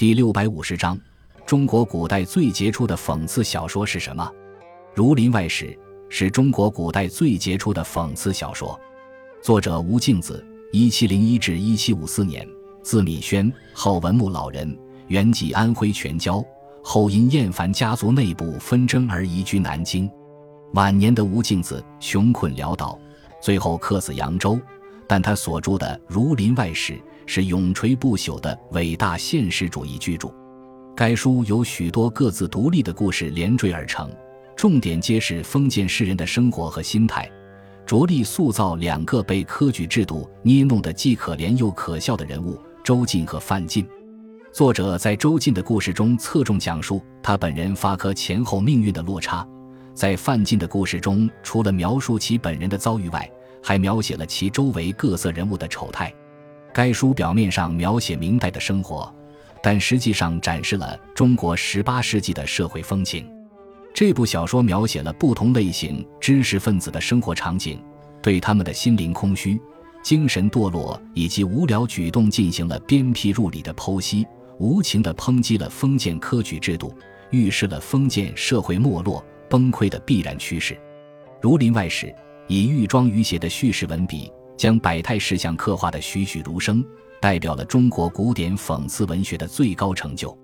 第六百五十章：中国古代最杰出的讽刺小说是什么？《儒林外史》是中国古代最杰出的讽刺小说，作者吴敬梓（一七零一至一七五四年），字敏轩，号文穆老人，原籍安徽全椒，后因厌烦家族内部纷争而移居南京。晚年的吴敬梓穷困潦倒，最后客死扬州。但他所著的《儒林外史》是永垂不朽的伟大现实主义巨著。该书由许多各自独立的故事连缀而成，重点揭示封建士人的生活和心态，着力塑造两个被科举制度捏弄得既可怜又可笑的人物——周进和范进。作者在周进的故事中侧重讲述他本人发科前后命运的落差，在范进的故事中，除了描述其本人的遭遇外，还描写了其周围各色人物的丑态。该书表面上描写明代的生活，但实际上展示了中国十八世纪的社会风情。这部小说描写了不同类型知识分子的生活场景，对他们的心灵空虚、精神堕落以及无聊举动进行了鞭辟入里的剖析，无情地抨击了封建科举制度，预示了封建社会没落崩溃的必然趋势。《儒林外史》。以寓庄于谐的叙事文笔，将百态事项刻画的栩栩如生，代表了中国古典讽刺文学的最高成就。